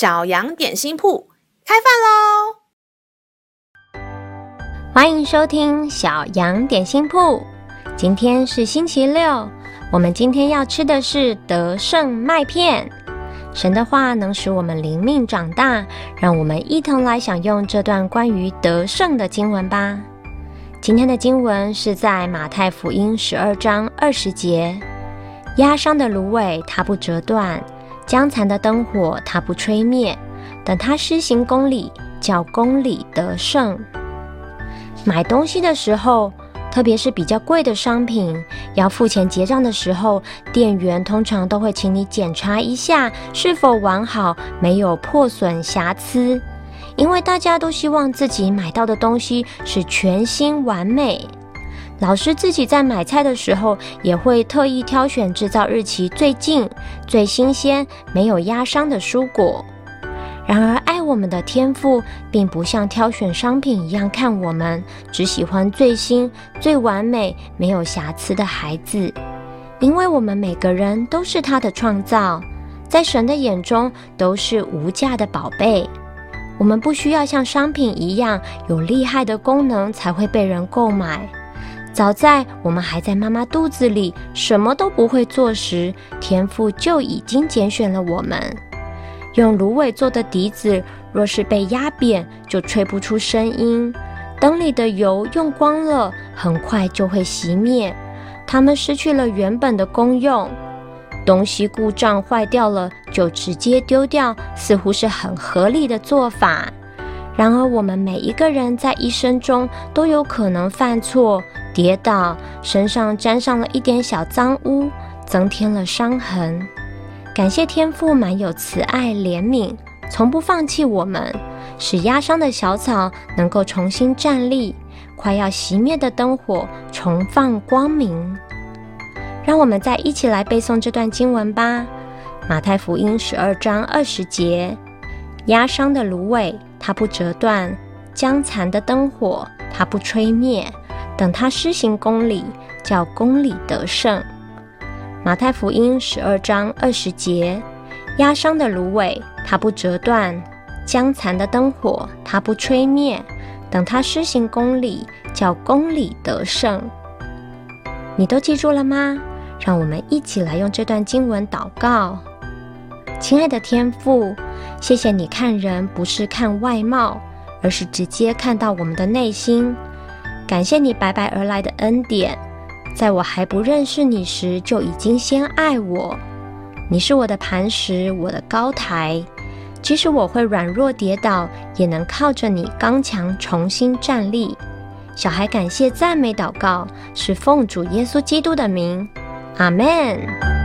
小羊点心铺开饭喽！欢迎收听小羊点心铺。今天是星期六，我们今天要吃的是得胜麦片。神的话能使我们灵命长大，让我们一同来享用这段关于得胜的经文吧。今天的经文是在马太福音十二章二十节：压伤的芦苇，它不折断；将残的灯火，它不吹灭。等他施行公理，叫公理得胜。买东西的时候，特别是比较贵的商品，要付钱结账的时候，店员通常都会请你检查一下是否完好，没有破损瑕疵。因为大家都希望自己买到的东西是全新完美。老师自己在买菜的时候，也会特意挑选制造日期最近、最新鲜、没有压伤的蔬果。然而，爱我们的天父并不像挑选商品一样看我们，只喜欢最新、最完美、没有瑕疵的孩子，因为我们每个人都是他的创造，在神的眼中都是无价的宝贝。我们不需要像商品一样有厉害的功能才会被人购买。早在我们还在妈妈肚子里什么都不会做时，天父就已经拣选了我们。用芦苇做的笛子，若是被压扁，就吹不出声音。灯里的油用光了，很快就会熄灭，它们失去了原本的功用。东西故障坏掉了，就直接丢掉，似乎是很合理的做法。然而，我们每一个人在一生中都有可能犯错、跌倒，身上沾上了一点小脏污，增添了伤痕。感谢天父满有慈爱怜悯，从不放弃我们，使压伤的小草能够重新站立，快要熄灭的灯火重放光明。让我们再一起来背诵这段经文吧。马太福音十二章二十节：压伤的芦苇，它不折断；将残的灯火，它不吹灭。等他施行公理，叫公理得胜。马太福音十二章二十节：压伤的芦苇，它不折断；将残的灯火，它不吹灭。等他施行公理，叫公理得胜。你都记住了吗？让我们一起来用这段经文祷告。亲爱的天父，谢谢你看人不是看外貌，而是直接看到我们的内心。感谢你白白而来的恩典。在我还不认识你时，就已经先爱我。你是我的磐石，我的高台。即使我会软弱跌倒，也能靠着你刚强重新站立。小孩感谢赞美祷告，是奉主耶稣基督的名，阿门。